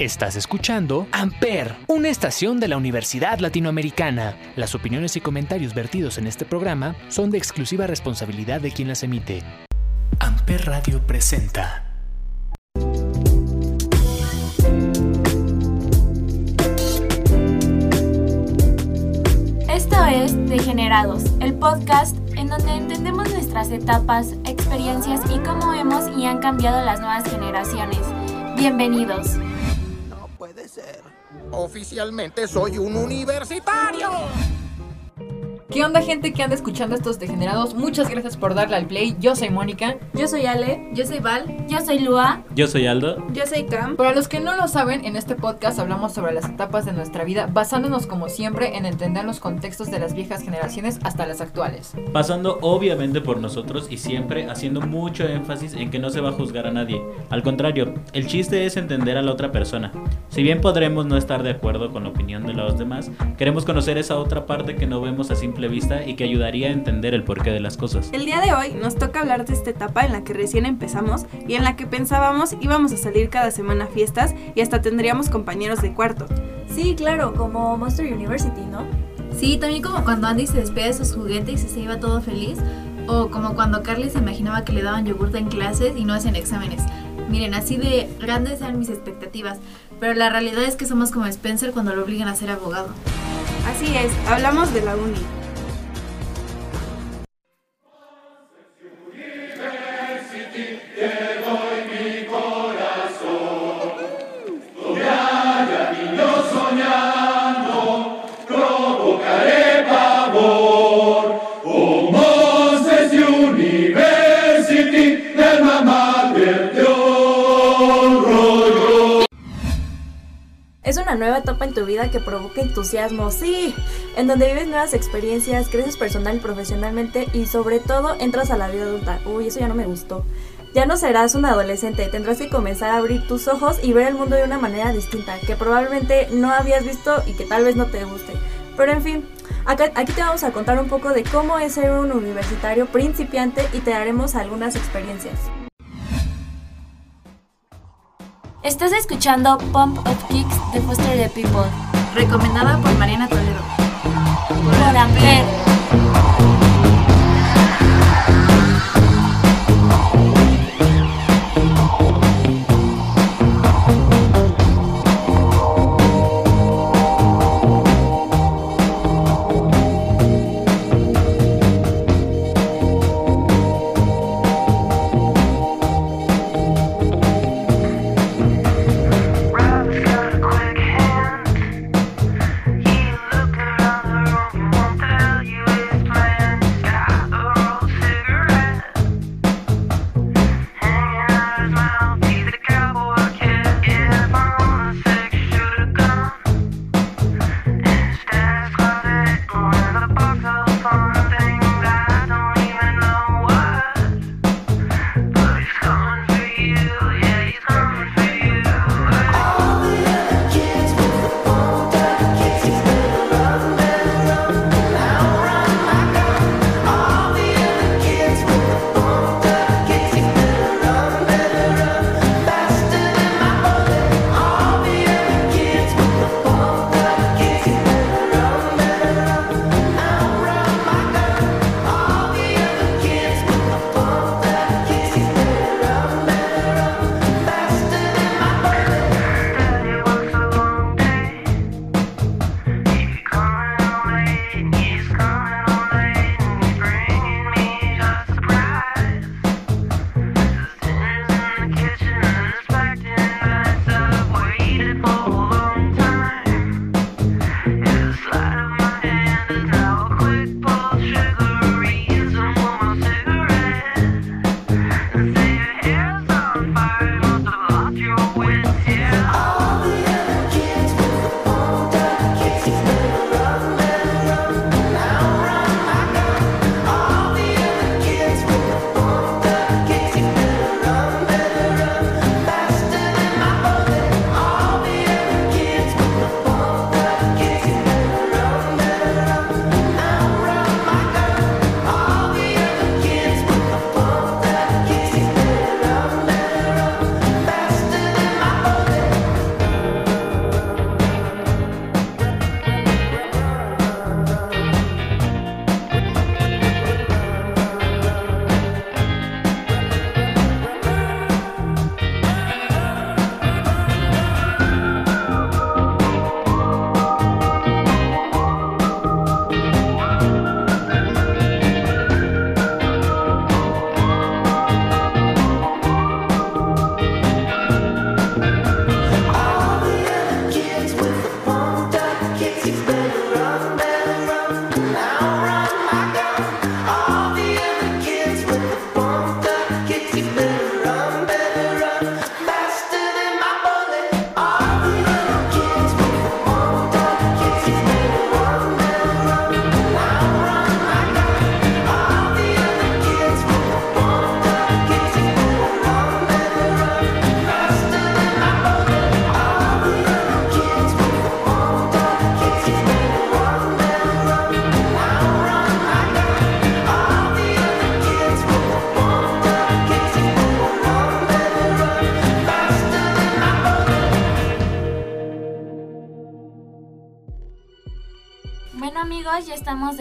Estás escuchando Amper, una estación de la Universidad Latinoamericana. Las opiniones y comentarios vertidos en este programa son de exclusiva responsabilidad de quien las emite. Amper Radio presenta. Esto es Degenerados, el podcast en donde entendemos nuestras etapas, experiencias y cómo hemos y han cambiado las nuevas generaciones. Bienvenidos. Oficialmente soy un universitario. ¿Qué onda gente que anda escuchando estos degenerados? Muchas gracias por darle al play. Yo soy Mónica. Yo soy Ale. Yo soy Val. Yo soy Lua. Yo soy Aldo. Yo soy Cam. Para los que no lo saben, en este podcast hablamos sobre las etapas de nuestra vida, basándonos como siempre en entender los contextos de las viejas generaciones hasta las actuales. Pasando obviamente por nosotros y siempre haciendo mucho énfasis en que no se va a juzgar a nadie. Al contrario, el chiste es entender a la otra persona. Si bien podremos no estar de acuerdo con la opinión de los demás, queremos conocer esa otra parte que no vemos a simple vista y que ayudaría a entender el porqué de las cosas. El día de hoy nos toca hablar de esta etapa en la que recién empezamos y en la que pensábamos íbamos a salir cada semana a fiestas y hasta tendríamos compañeros de cuarto. Sí, claro, como Monster University, ¿no? Sí, también como cuando Andy se despide de sus juguetes y se iba todo feliz. O como cuando Carly se imaginaba que le daban yogurta en clases y no hacen exámenes. Miren, así de grandes eran mis expectativas, pero la realidad es que somos como Spencer cuando lo obligan a ser abogado. Así es, hablamos de la uni. Es una nueva etapa en tu vida que provoca entusiasmo, sí, en donde vives nuevas experiencias, creces personal y profesionalmente y sobre todo entras a la vida adulta. Uy, eso ya no me gustó. Ya no serás un adolescente, tendrás que comenzar a abrir tus ojos y ver el mundo de una manera distinta, que probablemente no habías visto y que tal vez no te guste. Pero en fin, acá- aquí te vamos a contar un poco de cómo es ser un universitario principiante y te daremos algunas experiencias. Estás escuchando Pump of Kicks de Foster the People Recomendada por Mariana Toledo. por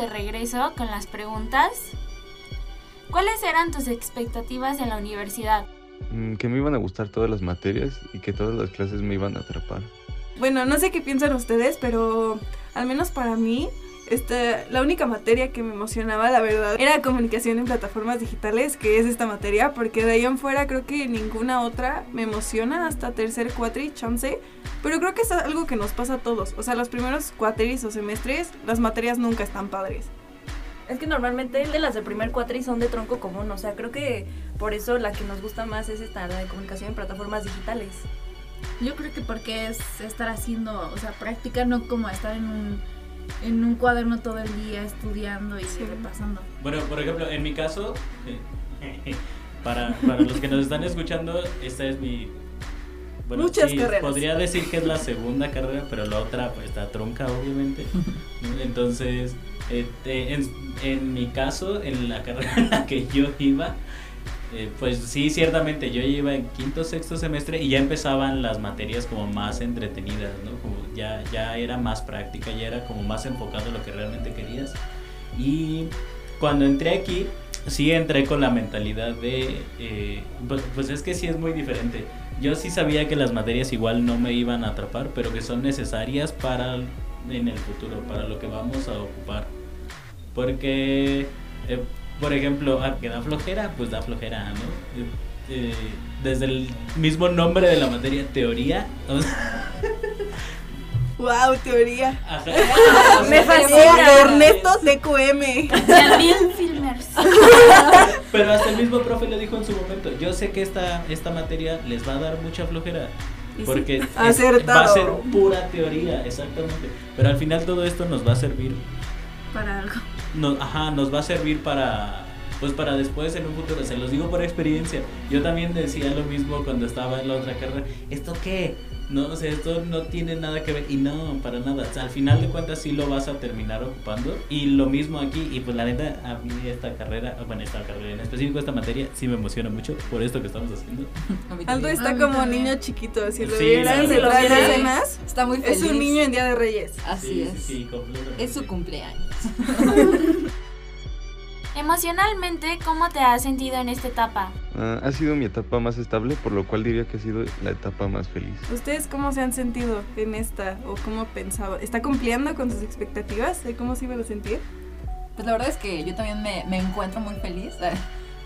de regreso con las preguntas. ¿Cuáles eran tus expectativas en la universidad? Mm, que me iban a gustar todas las materias y que todas las clases me iban a atrapar. Bueno, no sé qué piensan ustedes, pero al menos para mí, esta, la única materia que me emocionaba, la verdad, era comunicación en plataformas digitales, que es esta materia, porque de ahí en fuera creo que ninguna otra me emociona hasta tercer cuatri, chance, pero creo que es algo que nos pasa a todos. O sea, los primeros cuatris o semestres, las materias nunca están padres. Es que normalmente de las del primer cuatri son de tronco común, o sea, creo que por eso la que nos gusta más es esta, la de comunicación en plataformas digitales. Yo creo que porque es estar haciendo, o sea, práctica, no como estar en un, en un cuaderno todo el día estudiando y repasando. Bueno, por ejemplo, en mi caso, para, para los que nos están escuchando, esta es mi... Bueno, Muchas sí, carreras. Podría decir que es la segunda carrera, pero la otra pues, está tronca, obviamente. Entonces, este, en, en mi caso, en la carrera en la que yo iba, eh, pues sí, ciertamente yo iba en quinto, sexto semestre y ya empezaban las materias como más entretenidas, ¿no? Como ya, ya era más práctica, ya era como más enfocado en lo que realmente querías. Y cuando entré aquí, sí entré con la mentalidad de, eh, pues, pues es que sí es muy diferente. Yo sí sabía que las materias igual no me iban a atrapar, pero que son necesarias para en el futuro, para lo que vamos a ocupar. Porque, eh, por ejemplo, ah, que da flojera, pues da flojera, ¿no? Eh, eh, desde el mismo nombre de la materia, teoría. ¡Wow! Teoría. ajá. Me fascina. Ernesto TQM. También filmers. Pero hasta el mismo profe lo dijo en su momento. Yo sé que esta, esta materia les va a dar mucha flojera. Porque es- va a ser pura teoría, exactamente. Pero al final todo esto nos va a servir. Para algo. Nos, ajá, nos va a servir para. Pues para después en un futuro. Se los digo por experiencia. Yo también decía lo mismo cuando estaba en la otra carrera. ¿Esto qué? No, o sea, esto no tiene nada que ver. Y no, para nada. O sea, al final de cuentas sí lo vas a terminar ocupando. Y lo mismo aquí. Y pues la neta, a mí esta carrera, bueno, esta carrera en específico, esta materia, sí me emociona mucho por esto que estamos haciendo. Aldo está A mí como también. niño chiquito. Si lo Sí, vieran sí, detrás sí. de escenas, Está muy feliz. es un niño en Día de Reyes. Así Sí, es. sí. Es su cumpleaños. Emocionalmente, ¿cómo te has sentido en esta etapa? Ah, ha sido mi etapa más estable, por lo cual diría que ha sido la etapa más feliz. ¿Ustedes cómo se han sentido en esta o cómo pensaban? ¿Está cumpliendo con sus expectativas de cómo se iban a sentir? Pues la verdad es que yo también me, me encuentro muy feliz. eh,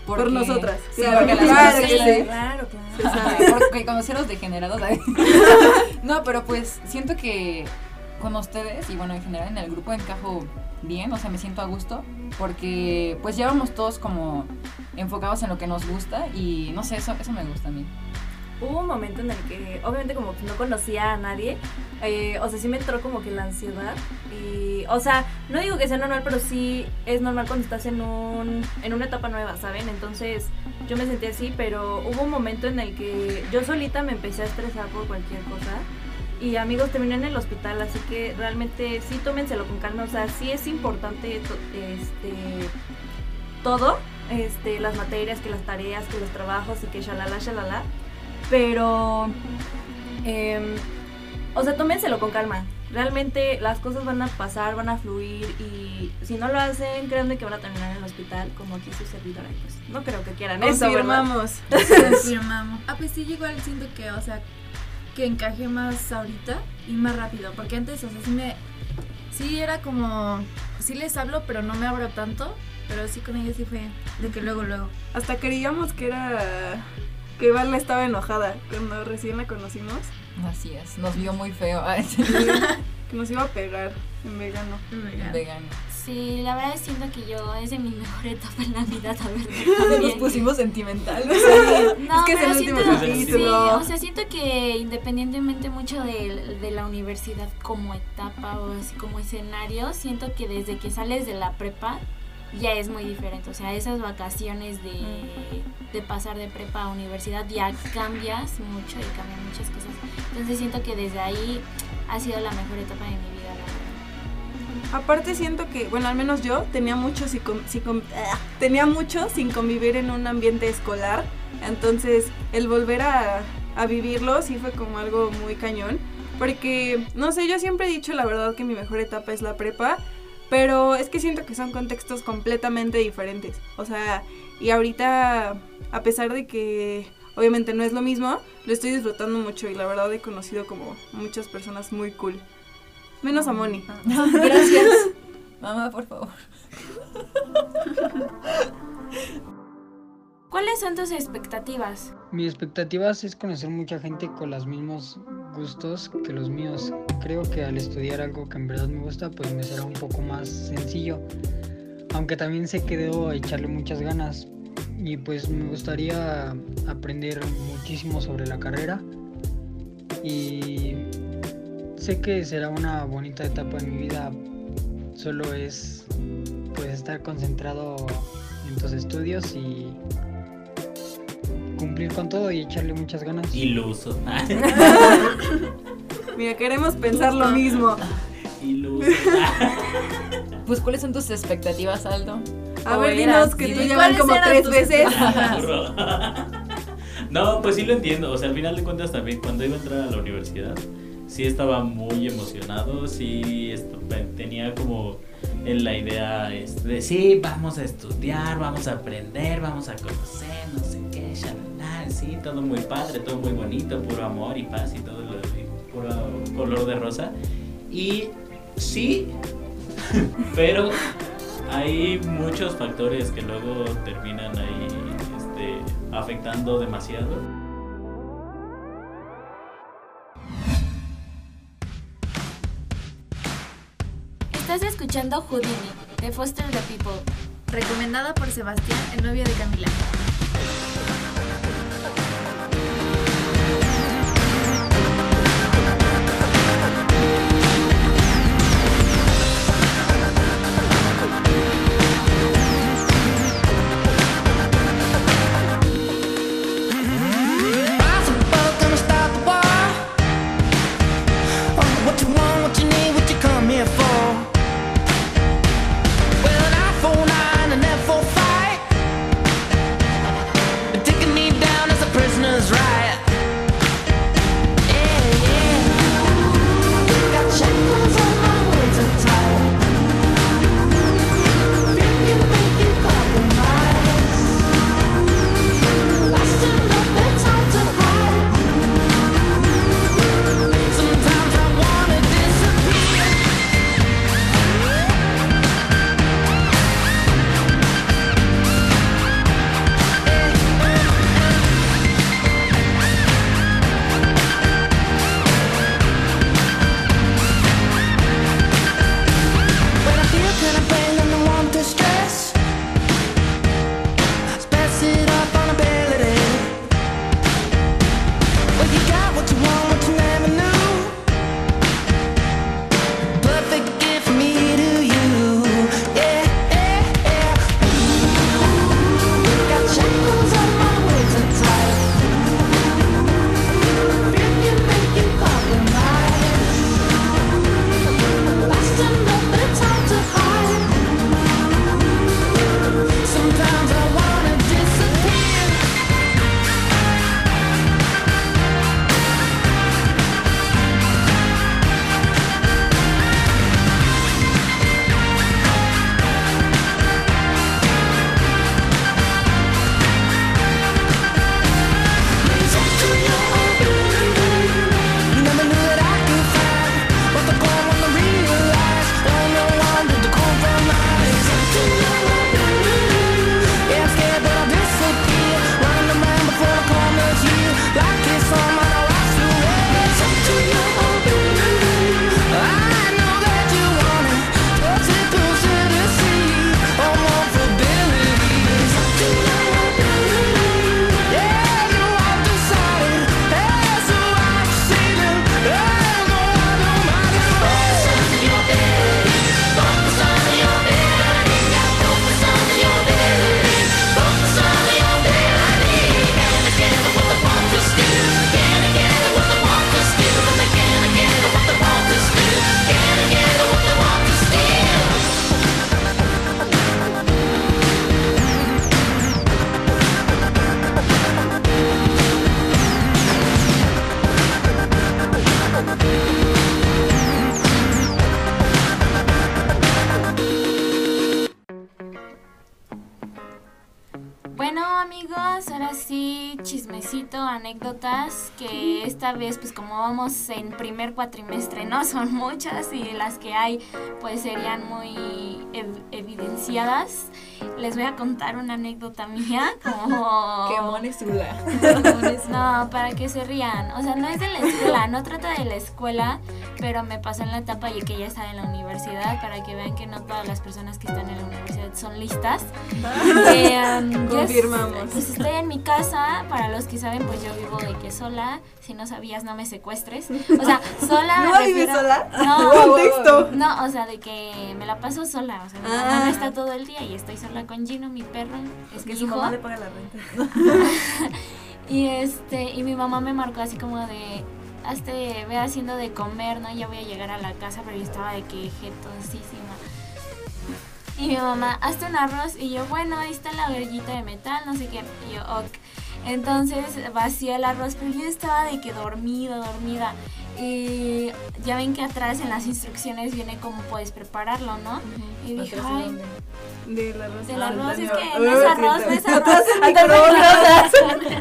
porque- Por nosotras. Sí, Claro, porque las claro sí. Claro, claro. Porque los degenerados. ¿sabes? no, pero pues siento que con ustedes y bueno, en general en el grupo encajo bien, o sea, me siento a gusto porque pues ya vamos todos como enfocados en lo que nos gusta y no sé, eso, eso me gusta a mí. Hubo un momento en el que, obviamente, como que no conocía a nadie, eh, o sea, sí me entró como que la ansiedad. Y, o sea, no digo que sea normal, pero sí es normal cuando estás en, un, en una etapa nueva, ¿saben? Entonces, yo me sentí así, pero hubo un momento en el que yo solita me empecé a estresar por cualquier cosa. Y amigos, terminé en el hospital, así que realmente sí tómenselo con calma. O sea, sí es importante to- este, todo, este, las materias, que las tareas, que los trabajos y que shalala, shalala. Pero, em, o sea, tómenselo con calma. Realmente las cosas van a pasar, van a fluir y si no lo hacen, créanme que van a terminar en el hospital como aquí su servidora. Pues no creo que quieran eso. Confirmamos. Confirmamos. Ah, pues sí, igual siento que, o sea, que encajé más ahorita y más rápido. Porque antes, o sea, sí me. Sí era como. Sí les hablo, pero no me abro tanto. Pero sí con ellos sí fue de que luego, luego. Hasta creíamos que era. que Vala estaba enojada cuando recién la conocimos. Así es, nos vio muy feo. Que nos iba a pegar en vegano. Vegano. Sí, la verdad siento que yo es de mi mejor etapa en la vida, verdad. Nos también. pusimos sentimentales. No, Es que es pero el último siento, capítulo. sí, o sea, siento que independientemente mucho de, de la universidad como etapa o así como escenario, siento que desde que sales de la prepa ya es muy diferente. O sea, esas vacaciones de, de pasar de prepa a universidad ya cambias mucho y cambian muchas cosas. Entonces siento que desde ahí ha sido la mejor etapa de mi vida. Aparte siento que, bueno, al menos yo tenía mucho, con- ah, tenía mucho sin convivir en un ambiente escolar. Entonces, el volver a, a vivirlo sí fue como algo muy cañón. Porque, no sé, yo siempre he dicho la verdad que mi mejor etapa es la prepa. Pero es que siento que son contextos completamente diferentes. O sea, y ahorita, a pesar de que obviamente no es lo mismo, lo estoy disfrutando mucho y la verdad he conocido como muchas personas muy cool. Menos a Moni. Gracias. Mamá, por favor. ¿Cuáles son tus expectativas? Mi expectativas es conocer mucha gente con los mismos gustos que los míos. Creo que al estudiar algo que en verdad me gusta, pues me será un poco más sencillo. Aunque también sé que debo echarle muchas ganas. Y pues me gustaría aprender muchísimo sobre la carrera. Y sé que será una bonita etapa en mi vida. Solo es pues estar concentrado en tus estudios y cumplir con todo y echarle muchas ganas. Iluso. Mira, queremos pensar lo mismo. Iluso. Pues, ¿cuáles son tus expectativas, Aldo? A ¿O ver, dinos que tú ya van como eran tres tus veces. No, pues sí lo entiendo. O sea, al final de cuentas también cuando iba a entrar a la universidad, sí estaba muy emocionado, sí tenía como en la idea este, de sí, vamos a estudiar, vamos a aprender, vamos a conocer, no sé qué, shalala, sí, todo muy padre, todo muy bonito, puro amor y paz y todo lo puro color de rosa. Y sí, pero hay muchos factores que luego terminan ahí este, afectando demasiado. Escuchando Houdini, de Foster the People. Recomendada por Sebastián, el novio de Camila. En primer cuatrimestre, no son muchas y las que hay, pues serían muy ev- evidenciadas. Les voy a contar una anécdota mía, como... Qué monesula. No, para que se rían. O sea, no es de la escuela, no trata de la escuela, pero me pasó en la etapa y que ya estaba en la universidad, para que vean que no todas las personas que están en la universidad son listas. Eh, um, yo Confirmamos. pues estoy en mi casa, para los que saben, pues yo vivo de que sola. Si no sabías, no me secuestres. O sea, sola. ¿No vives sola? No, Contexto. no, o sea, de que me la paso sola. O sea, mi mamá Ah. no está todo el día y estoy sola con Gino, mi perro. Es Que mi su hijo. mamá le paga la renta. Y este, y mi mamá me marcó así como de, hazte, ve haciendo de comer, ¿no? Ya voy a llegar a la casa, pero yo estaba de que jetosísima. Y mi mamá, hazte un arroz, y yo, bueno, ahí está la verguita de metal, no sé qué, y yo, ok. Entonces vacié el arroz, pero yo estaba de que dormida, dormida. Y ya ven que atrás en las instrucciones viene cómo puedes prepararlo, ¿no? Y dije, Atrás, ¿en ay? Del arroz. del arroz, es que no es arroz, no es arroz. Atrás.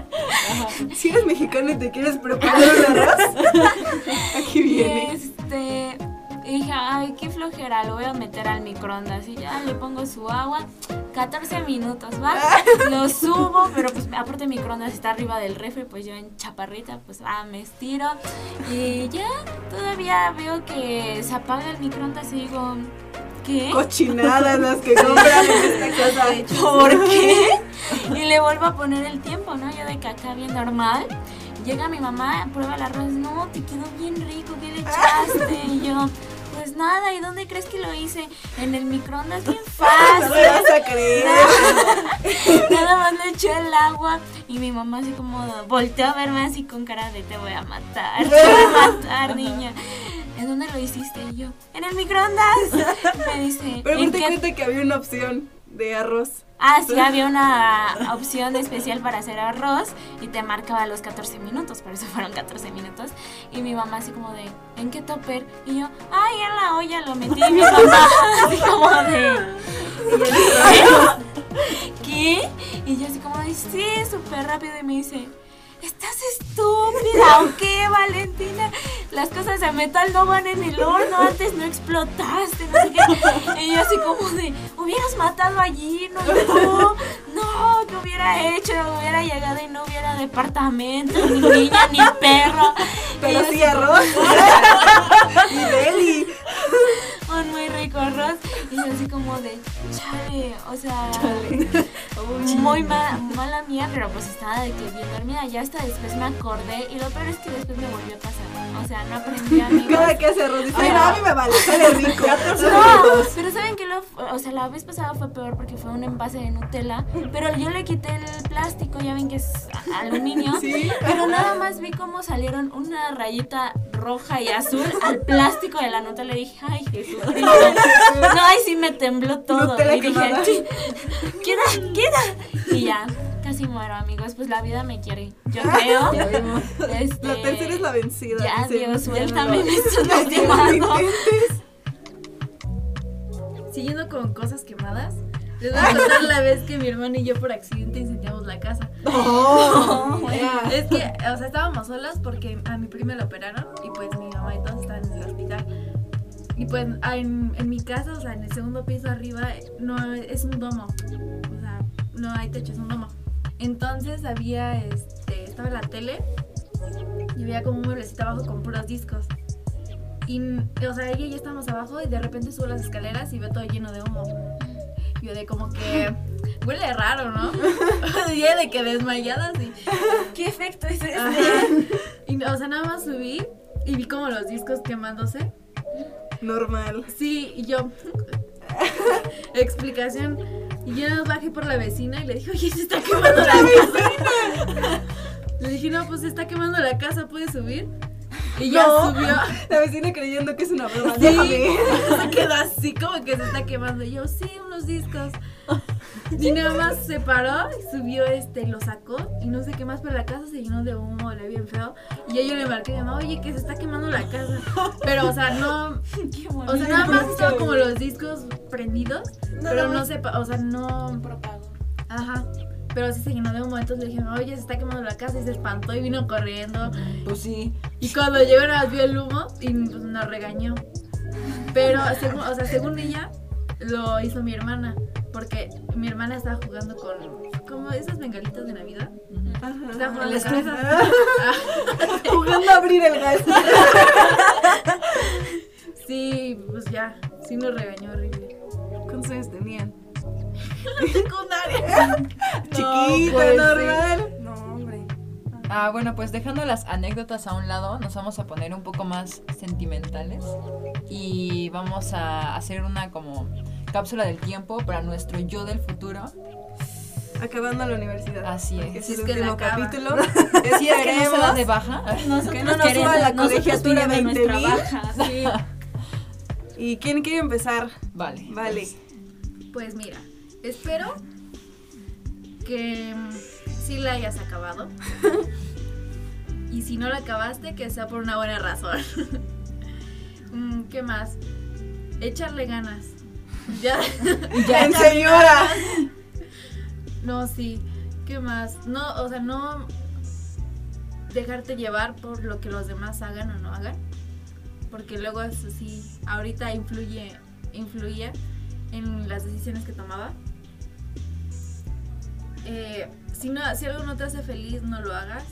Si eres mexicano y te quieres preparar un arroz, aquí Y viene. este, y dije, ay, qué flojera, lo voy a meter al microondas. Y ya le pongo su agua, 14 minutos, ¿va? Lo subo, pero pues aparte el microondas está arriba del refri, pues yo en chaparrita, pues ah, me estiro. Y ya, todavía veo que se apaga el microondas y digo, ¿qué? Cochinadas las que compran en esta casa. ¿Por qué? Y le vuelvo a poner el tiempo, ¿no? Yo de acá bien normal. Llega mi mamá, prueba el arroz, no, te quedó bien rico, ¿qué le echaste? Y yo, pues nada, ¿y dónde crees que lo hice? En el microondas, bien fácil. No me vas a creer. Nada más le eché el agua y mi mamá así como volteó a verme así con cara de te voy a matar, te voy a matar, niña. ¿En dónde lo hiciste? Y yo, en el microondas. Me dice, Pero ¿en te qué cuenta que había una opción de arroz. Ah, sí, había una opción especial para hacer arroz y te marcaba los 14 minutos, por eso fueron 14 minutos. Y mi mamá así como de, ¿en qué topper? Y yo, ay, en la olla lo metí. Y mi mamá así como de, ¿qué? Y yo así como de, sí, súper rápido. Y me dice, ¿estás estúpida o qué, Valentina? Las cosas de metal no van en el horno, antes no explotaste, no sé qué. Y yo así como de, hubieras matado allí, no, no, no, ¿qué hubiera hecho? Hubiera llegado y no hubiera departamento, ni niña, ni perro. Pero sí arroz. y deli. un muy rico arroz y yo así como de chale, o sea, muy ma- mala mía, pero pues estaba de que bien dormida, ya hasta después me acordé y lo peor es que después me volvió a pasar, o sea, no aprendí a mí. Cada que arroz dice, Ay, "Ay, no, a mí me vale, sale rico. No, pero saben que lo, o sea, la vez pasada fue peor porque fue un envase de Nutella, pero yo le quité el plástico, ya ven que es aluminio, Sí. pero nada más vi cómo salieron una rayita roja y azul al plástico de la Nutella y dije, ay Jesús, no, ay sí me tembló todo Nutella y dije, quemada. "Sí, queda, queda, y ya. Casi muero, amigos. Pues la vida me quiere. Yo creo. Este, La tercera es la vencida. Ya, dicen. Dios, suéltame, intentes. Siguiendo con cosas quemadas, les voy a contar la vez que mi hermano y yo por accidente incendiamos la casa. Oh, ya. Es que, o sea, estábamos solas porque a mi prima la operaron y pues mi mamá y todos estaban en el hospital. Y pues ah, en, en mi casa, o sea, en el segundo piso arriba, no es un domo. O sea, no hay techo, es un domo. Entonces había, este, estaba la tele y había como un mueblecito abajo con puros discos. Y, o sea, ella y yo estábamos abajo y de repente subo las escaleras y veo todo lleno de humo. Yo de como que huele raro, ¿no? y de que desmayada así. ¿Qué efecto es ese? Y, o sea, nada más subí y vi como los discos quemándose. Normal. Sí, y yo. Explicación. Y yo nos bajé por la vecina y le dije, oye, se está quemando la casa. le dije, no, pues se está quemando la casa, ¿puedes subir? Y ya No. subió. La vecina creyendo que es una broma. Sí, se quedó así como que se está quemando. Y yo, sí, unos discos. Y nada más se paró, y subió este, lo sacó y no sé qué más, pero la casa se llenó de humo, le bien feo. Y ya yo le marqué mamá, oye, que se está quemando la casa. Pero, o sea, no. Qué O sea, nada más estaban como los discos prendidos, pero no se. O sea, no. propago. Ajá. Pero sí se llenó de un momento, le dije, oye, se está quemando la casa y se espantó y vino corriendo. Pues sí. Y cuando llegó nada más vio el humo y pues, nos regañó. Pero según, o sea, según ella, lo hizo mi hermana. Porque mi hermana estaba jugando con como esas bengalitas de Navidad. Estaba jugando La con esas. Jugando a abrir el gas. Sí, pues ya, sí nos regañó horrible. ¿Cuántos años tenían? Secundaria. Chiquita, pues, normal. No, hombre. Ah, bueno, pues dejando las anécdotas a un lado, nos vamos a poner un poco más sentimentales y vamos a hacer una como cápsula del tiempo para nuestro yo del futuro. Acabando la universidad. Así es. es el es que capítulo. Si es que no se da de baja. que no nos suba la colegiatura 20 mil. Sí. ¿Y quién quiere empezar? Vale. Vale. Pues mira, espero que mm, sí la hayas acabado. y si no la acabaste, que sea por una buena razón. Mm, ¿Qué más? Echarle ganas. Ya. Ya, en señora. No, sí. ¿Qué más? No, o sea, no dejarte llevar por lo que los demás hagan o no hagan. Porque luego eso sí, ahorita influye, influía en las decisiones que tomaba. Eh, si, no, si algo no te hace feliz, no lo hagas.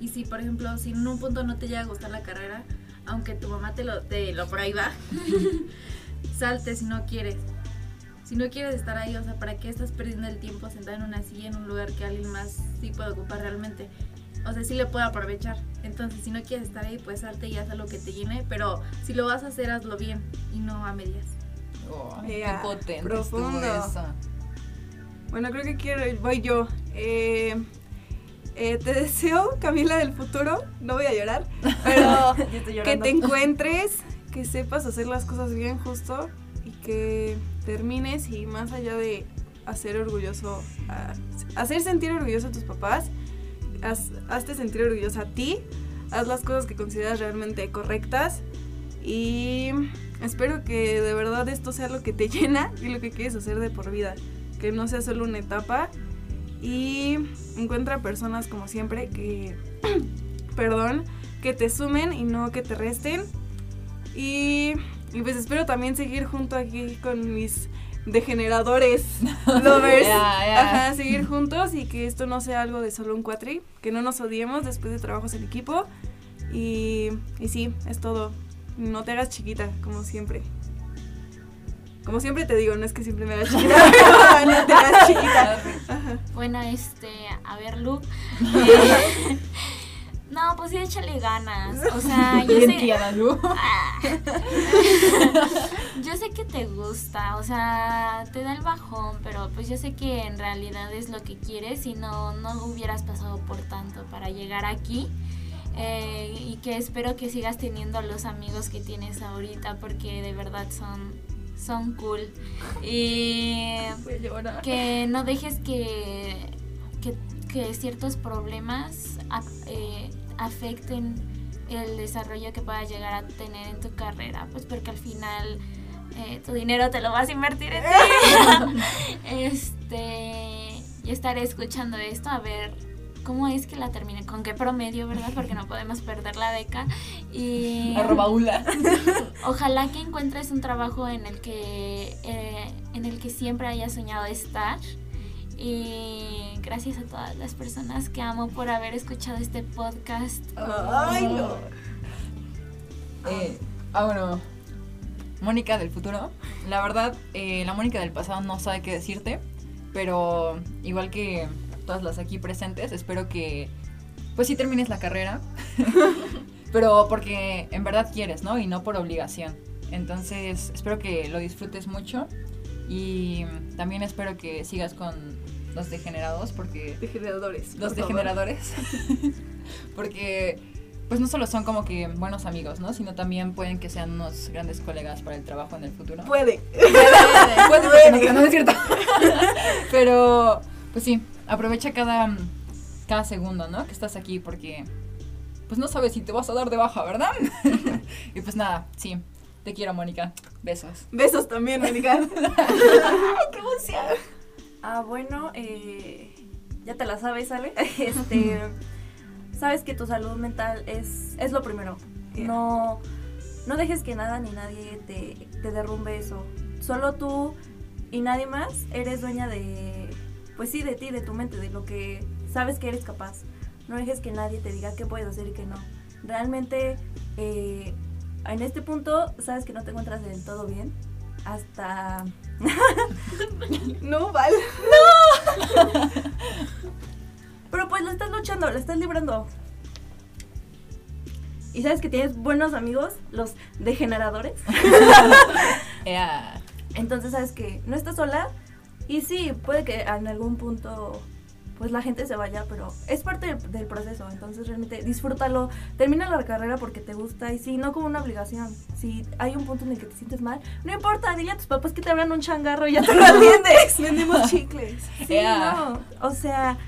Y si, por ejemplo, si en un punto no te llega a gustar la carrera, aunque tu mamá te lo, te lo prohíba, salte si no quieres. Si no quieres estar ahí, o sea, ¿para qué estás perdiendo el tiempo sentado en una silla en un lugar que alguien más sí puede ocupar realmente? O sea, sí le puede aprovechar. Entonces, si no quieres estar ahí, pues salte y haz algo que te llene. Pero si lo vas a hacer, hazlo bien y no a medias. Oh, Ya, qué potente profundo. eso. Bueno, creo que quiero, voy yo. Eh, eh, te deseo, Camila del futuro, no voy a llorar, pero que te encuentres, que sepas hacer las cosas bien justo y que termines y más allá de hacer orgulloso, hacer sentir orgulloso a tus papás, haz- hazte sentir orgullosa a ti, haz las cosas que consideras realmente correctas y espero que de verdad esto sea lo que te llena y lo que quieres hacer de por vida, que no sea solo una etapa y encuentra personas como siempre que, perdón, que te sumen y no que te resten y, y pues espero también seguir junto aquí con mis degeneradores lovers. Ajá, seguir juntos y que esto no sea algo de solo un cuatri, que no nos odiemos después de trabajos en equipo. Y, y sí, es todo. No te hagas chiquita, como siempre. Como siempre te digo, no es que siempre me hagas chiquita, pero no te hagas chiquita. Bueno, este, a ver, Lu. eh, no, pues sí, échale ganas. O sea, yo sé, tierna, Lu. yo sé que te gusta, o sea, te da el bajón, pero pues yo sé que en realidad es lo que quieres y no, no hubieras pasado por tanto para llegar aquí. Eh, y que espero que sigas teniendo los amigos que tienes ahorita porque de verdad son, son cool. Y que no dejes que, que, que ciertos problemas eh, afecten el desarrollo que puedas llegar a tener en tu carrera, pues porque al final eh, tu dinero te lo vas a invertir en ti. este, y estaré escuchando esto a ver cómo es que la termine, con qué promedio, ¿verdad? Porque no podemos perder la beca. Y Arroba Ula. Ojalá que encuentres un trabajo en el que eh, en el que siempre hayas soñado estar. Y gracias a todas las personas que amo por haber escuchado este podcast. Ay, no. Eh, ah. Mónica del futuro. La verdad, eh, la Mónica del pasado no sabe qué decirte. Pero igual que todas las aquí presentes, espero que pues sí termines la carrera. pero porque en verdad quieres, ¿no? Y no por obligación. Entonces, espero que lo disfrutes mucho. Y también espero que sigas con los degenerados porque Degeneradores. los por degeneradores. Porque, pues no solo son como que buenos amigos, ¿no? Sino también pueden que sean unos grandes colegas para el trabajo en el futuro. Puede. Puede, porque no, creo, no es cierto. Pero, pues sí, aprovecha cada, cada segundo, ¿no? Que estás aquí porque, pues no sabes si te vas a dar de baja, ¿verdad? y pues nada, sí. Te quiero, Mónica. Besos. Besos también, Mónica. Ah, bueno, eh, ya te la sabes, ¿sale? Este, sabes que tu salud mental es, es lo primero. No, no dejes que nada ni nadie te, te derrumbe eso. Solo tú y nadie más eres dueña de, pues sí, de ti, de tu mente, de lo que sabes que eres capaz. No dejes que nadie te diga qué puedes hacer y qué no. Realmente, eh, en este punto, sabes que no te encuentras del todo bien. Hasta... No, Val. Pero pues lo estás luchando, lo estás librando. Y sabes que tienes buenos amigos, los degeneradores. Entonces sabes que no estás sola. Y sí, puede que en algún punto pues la gente se vaya, pero es parte del, del proceso. Entonces realmente disfrútalo. Termina la carrera porque te gusta y sí, no como una obligación. Si hay un punto en el que te sientes mal, no importa, dile a tus papás que te abran un changarro y ya te lo atiendes. Vendemos chicles. Sí, Yeah. no. O sea,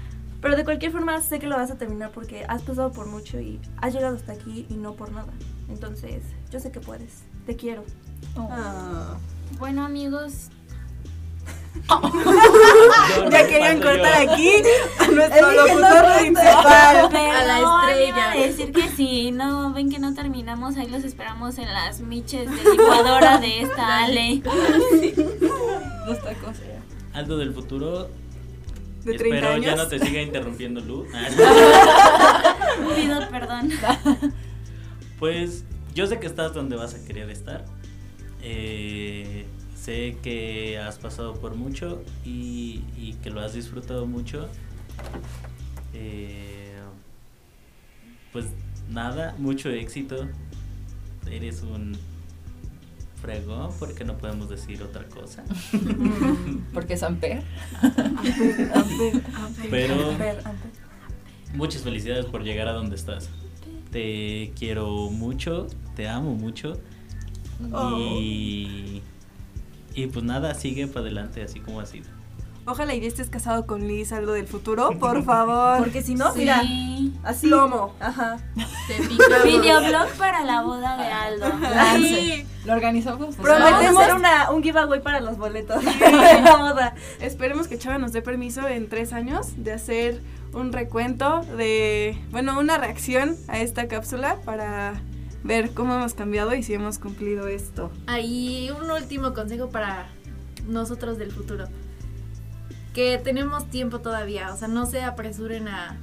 pero de cualquier forma sé que lo vas a terminar porque has pasado por mucho y has llegado hasta aquí y no por nada. Entonces, yo sé que puedes. Te quiero. Ah. Bueno, amigos, Ya querían yo. cortar aquí a nuestro locutor principal. Perdón, la estrella. iba a decir que si no ven que no terminamos, ahí los esperamos en las miches de licuadora de esta Ale. Tacos. Aldo del futuro. De 30 Espero años. ya no te siga interrumpiendo Lu. Ah, Pido perdón. Pues yo sé que estás donde vas a querer estar. Eh, sé que has pasado por mucho y, y que lo has disfrutado mucho. Eh, pues nada, mucho éxito. Eres un fregón porque no podemos decir otra cosa. Porque es Amper. Pero Amper, Amper. muchas felicidades por llegar a donde estás. Te quiero mucho, te amo mucho. Y, y pues nada, sigue para adelante así como ha sido. Ojalá y estés casado con Liz, algo del futuro, por favor. Porque si no, Sí. mira, así. Lomo. Picamos. Videoblog para la boda de Aldo. Lance. Lo organizamos. pues, Prometemos hacer una, un giveaway para los boletos de la boda. Esperemos que Chava nos dé permiso en tres años de hacer un recuento de, bueno, una reacción a esta cápsula para ver cómo hemos cambiado y si hemos cumplido esto. Ahí un último consejo para nosotros del futuro. Que tenemos tiempo todavía, o sea, no se apresuren a,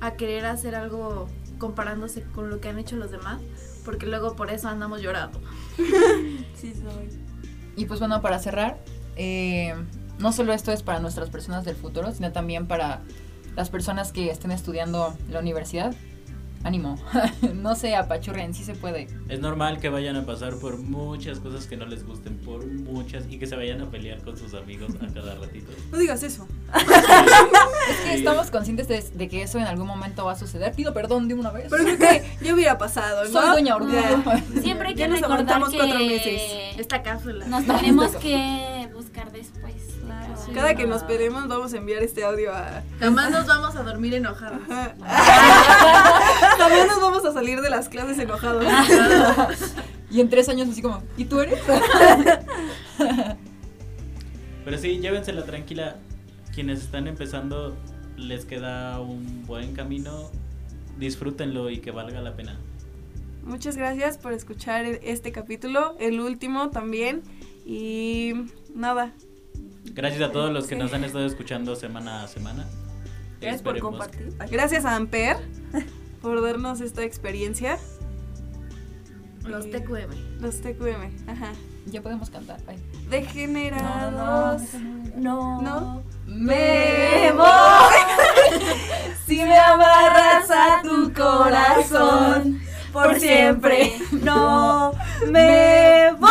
a querer hacer algo comparándose con lo que han hecho los demás, porque luego por eso andamos llorando. Sí, soy. Y pues bueno, para cerrar, eh, no solo esto es para nuestras personas del futuro, sino también para las personas que estén estudiando en la universidad. Ánimo, no se apachurren, sí se puede. Es normal que vayan a pasar por muchas cosas que no les gusten, por muchas, y que se vayan a pelear con sus amigos a cada ratito. No digas eso. Es que Sí. estamos conscientes de, de que eso en algún momento va a suceder. Pido perdón de una vez. Pero creo que ya hubiera pasado, ¿no? Soy doña orgullo. Siempre hay que Ya nos recordar que cuatro meses. Esta cápsula. nos tenemos que buscar después. Claro. Sí. Cada que nos peleemos vamos a enviar este audio a... Jamás nos vamos a dormir enojados. También nos vamos a salir de las clases enojados. Y en tres años así como, ¿y tú eres? Pero sí, llévensela tranquila. Quienes están empezando, les queda un buen camino. Disfrútenlo y que valga la pena. Muchas gracias por escuchar e- este capítulo, el último también. Y nada, Gracias a todos los que Sí. nos han estado escuchando semana a semana. Gracias por compartir. gracias a Amper por darnos esta experiencia. Los TQM. Los TQM, ajá. Ya podemos cantar. Ay. Degenerados. No. ¿No? Me voy. si me amarras a tu corazón por siempre. No me voy.